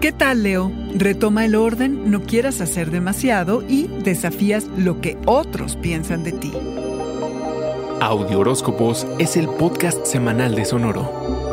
¿Qué tal, Leo? Retoma el orden, no quieras hacer demasiado y desafías lo que otros piensan de ti. Audio Horóscopos es el podcast semanal de Sonoro.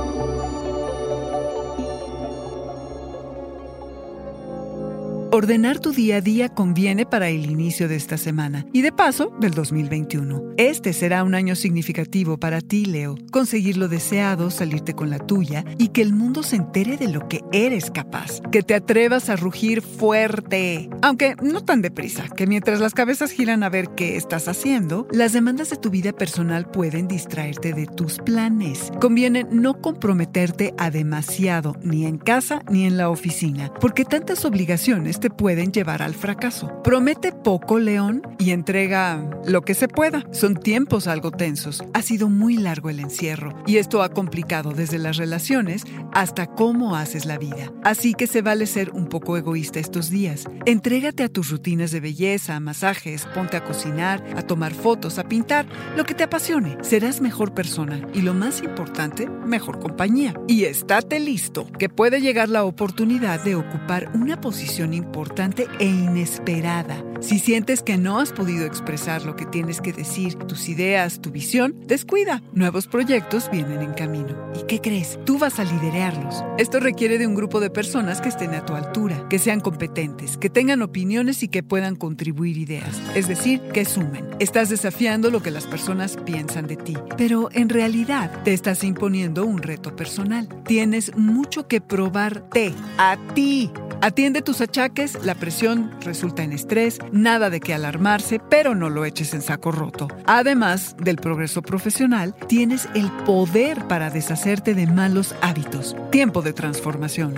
Ordenar tu día a día conviene para el inicio de esta semana y de paso del 2021. Este será un año significativo para ti, Leo. Conseguir lo deseado, salirte con la tuya y que el mundo se entere de lo que eres capaz. Que te atrevas a rugir fuerte. Aunque no tan deprisa, que mientras las cabezas giran a ver qué estás haciendo, las demandas de tu vida personal pueden distraerte de tus planes. Conviene no comprometerte a demasiado, ni en casa ni en la oficina, porque tantas obligaciones pueden llevar al fracaso. Promete poco, León, y entrega lo que se pueda. Son tiempos algo tensos. Ha sido muy largo el encierro y esto ha complicado desde las relaciones hasta cómo haces la vida. Así que se vale ser un poco egoísta estos días. Entrégate a tus rutinas de belleza, masajes, ponte a cocinar, a tomar fotos, a pintar, lo que te apasione. Serás mejor persona y lo más importante, mejor compañía. Y estate listo, que puede llegar la oportunidad de ocupar una posición importante importante e inesperada. Si sientes que no has podido expresar lo que tienes que decir, tus ideas, tu visión, descuida. Nuevos proyectos vienen en camino. ¿Y qué crees? Tú vas a liderarlos. Esto requiere de un grupo de personas que estén a tu altura, que sean competentes, que tengan opiniones y que puedan contribuir ideas. Es decir, que sumen. Estás desafiando lo que las personas piensan de ti, pero en realidad te estás imponiendo un reto personal. Tienes mucho que probarte a ti Atiende tus achaques, la presión resulta en estrés, nada de qué alarmarse, pero no lo eches en saco roto. Además del progreso profesional, tienes el poder para deshacerte de malos hábitos. Tiempo de transformación.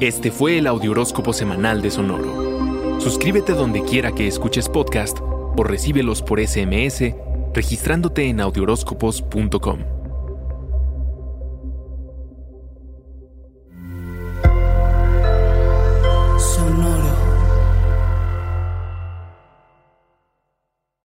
Este fue el Audioróscopo Semanal de Sonoro. Suscríbete donde quiera que escuches podcast o recíbelos por SMS registrándote en audioróscopos.com.